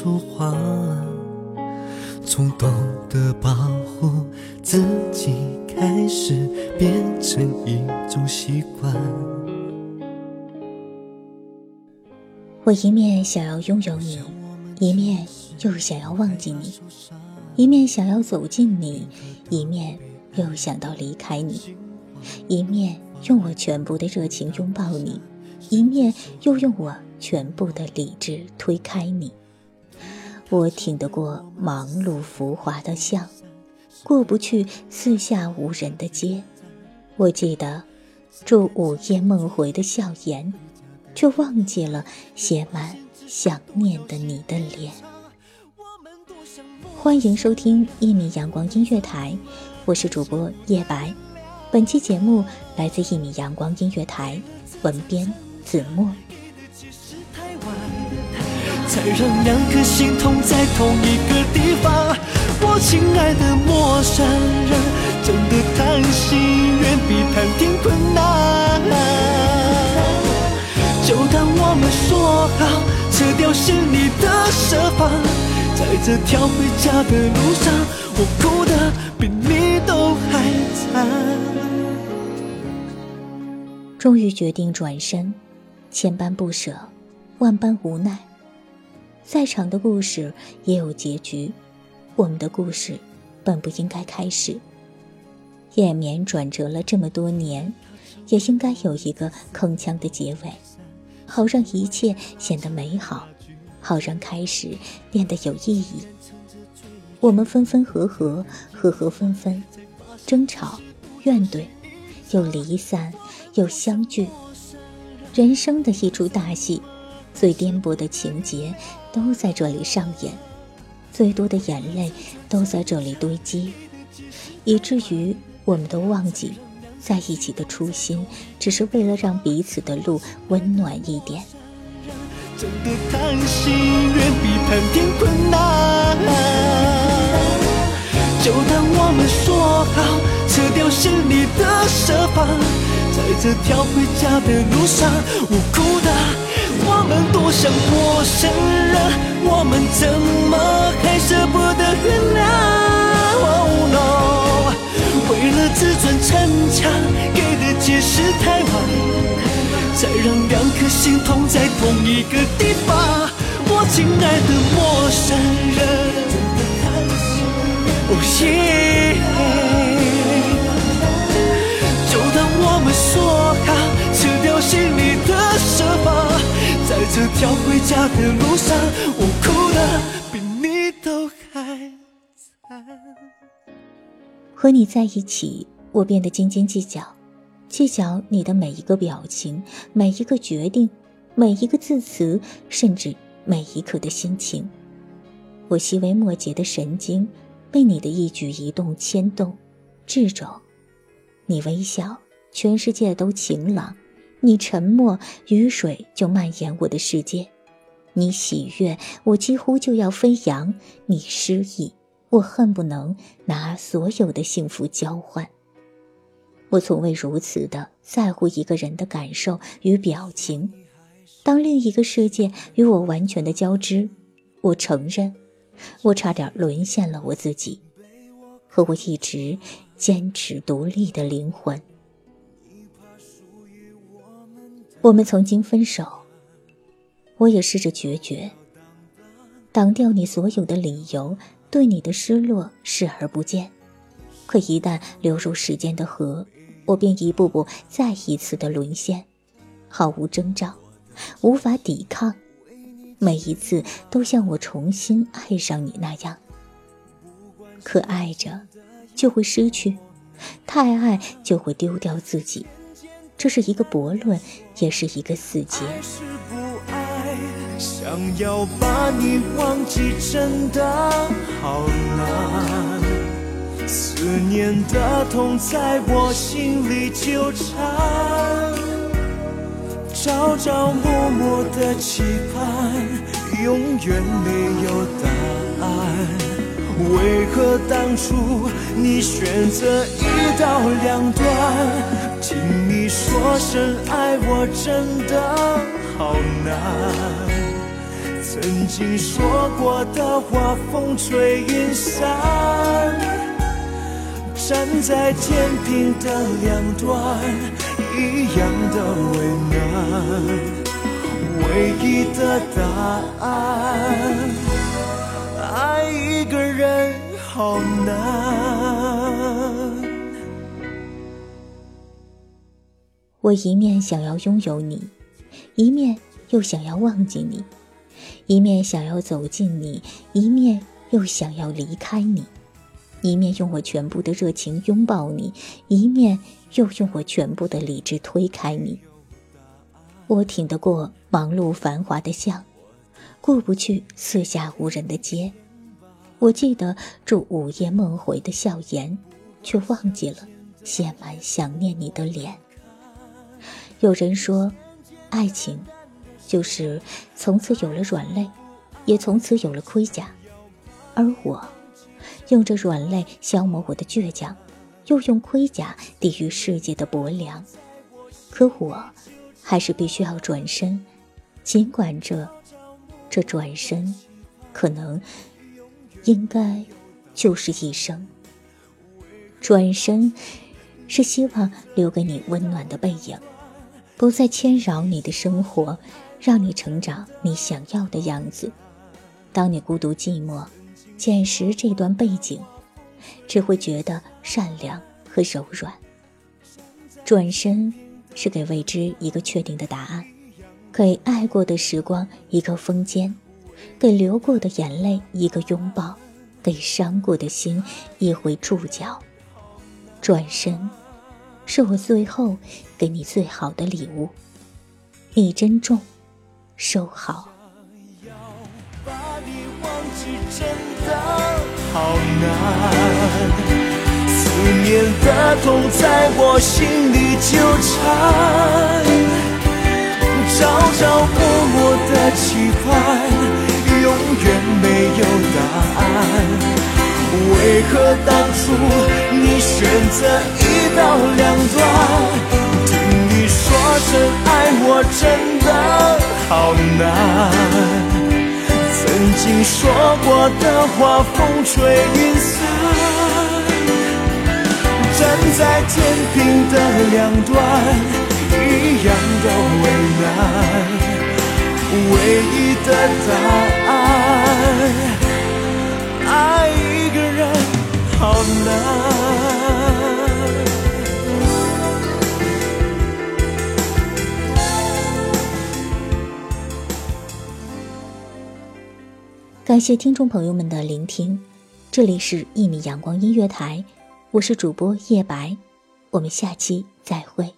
说话，从懂得保护自己开始，变成一种习惯。我一面想要拥有你，一面又想要忘记你；一面想要走近你，一面又想到离开你；一面用我全部的热情拥抱你，一面又用我全部的理智推开你。我挺得过忙碌浮华的巷，过不去四下无人的街。我记得住午夜梦回的笑颜。却忘记了写满想念的你的脸。欢迎收听一米阳光音乐台，我是主播叶白。本期节目来自一米阳光音乐台，文编子墨。才让两颗心痛在同一个地方。我亲爱的陌生人，真的谈心远比谈天困难。就当我们说好，撤掉心里的设防，在这条回家的路上，我哭得比你都还惨。终于决定转身，千般不舍，万般无奈。再长的故事也有结局，我们的故事本不应该开始。延绵转折了这么多年，也应该有一个铿锵的结尾。好让一切显得美好，好让开始变得有意义。我们分分合合，合合分分，争吵、怨怼，又离散，又相聚。人生的一出大戏，最颠簸的情节都在这里上演，最多的眼泪都在这里堆积，以至于我们都忘记。在一起的初心，只是为了让彼此的路温暖一点。就当我们说好，撤掉心里的设防，这条回家的路上，我哭的，我们多像陌生人，我们怎么还舍不得原谅？Oh no。为了自尊逞强，给的解释太晚，才让两颗心痛在同一个地方。这条回家的路上，我哭的比你都还惨。和你在一起，我变得斤斤计较，计较你的每一个表情、每一个决定、每一个字词，甚至每一刻的心情。我细微末节的神经，被你的一举一动牵动、制肘。你微笑，全世界都晴朗；你沉默，雨水就蔓延我的世界；你喜悦，我几乎就要飞扬；你失意，我恨不能拿所有的幸福交换。我从未如此的在乎一个人的感受与表情。当另一个世界与我完全的交织，我承认，我差点沦陷了我自己，和我一直坚持独立的灵魂。我们曾经分手，我也试着决绝，挡掉你所有的理由，对你的失落视而不见。可一旦流入时间的河，我便一步步再一次的沦陷，毫无征兆，无法抵抗，每一次都像我重新爱上你那样。可爱着，就会失去；太爱就会丢掉自己。这是一个悖论，也是一个死结是不爱。想要把你忘记，真的好难。思念的痛在我心里纠缠，朝朝暮暮的期盼，永远没有答案。为何当初你选择一刀两断？听你说声爱我真的好难。曾经说过的话，风吹云散。站在天平的两端，一样的为难。唯一的答案，爱一个人好难。我一面想要拥有你，一面又想要忘记你；一面想要走近你，一面又想要离开你。一面用我全部的热情拥抱你，一面又用我全部的理智推开你。我挺得过忙碌繁华的巷，过不去四下无人的街。我记得住午夜梦回的笑颜，却忘记了写满想念你的脸。有人说，爱情就是从此有了软肋，也从此有了盔甲，而我。用这软肋消磨我的倔强，又用盔甲抵御世界的薄凉。可我，还是必须要转身，尽管这，这转身，可能，应该，就是一生。转身，是希望留给你温暖的背影，不再牵扰你的生活，让你成长你想要的样子。当你孤独寂寞。捡拾这段背景，只会觉得善良和柔软。转身是给未知一个确定的答案，给爱过的时光一个封缄，给流过的眼泪一个拥抱，给伤过的心一回注脚。转身，是我最后给你最好的礼物。你珍重，收好。好难，思念的痛在我心里纠缠，朝朝暮暮的期盼，永远没有答案。为何当初你选择一刀两断？听你说声爱我真的好难。曾经说过的话，风吹云散。站在天平的两端，一样的为难。唯一的答案，爱一个人好难。感谢听众朋友们的聆听，这里是《一米阳光音乐台》，我是主播叶白，我们下期再会。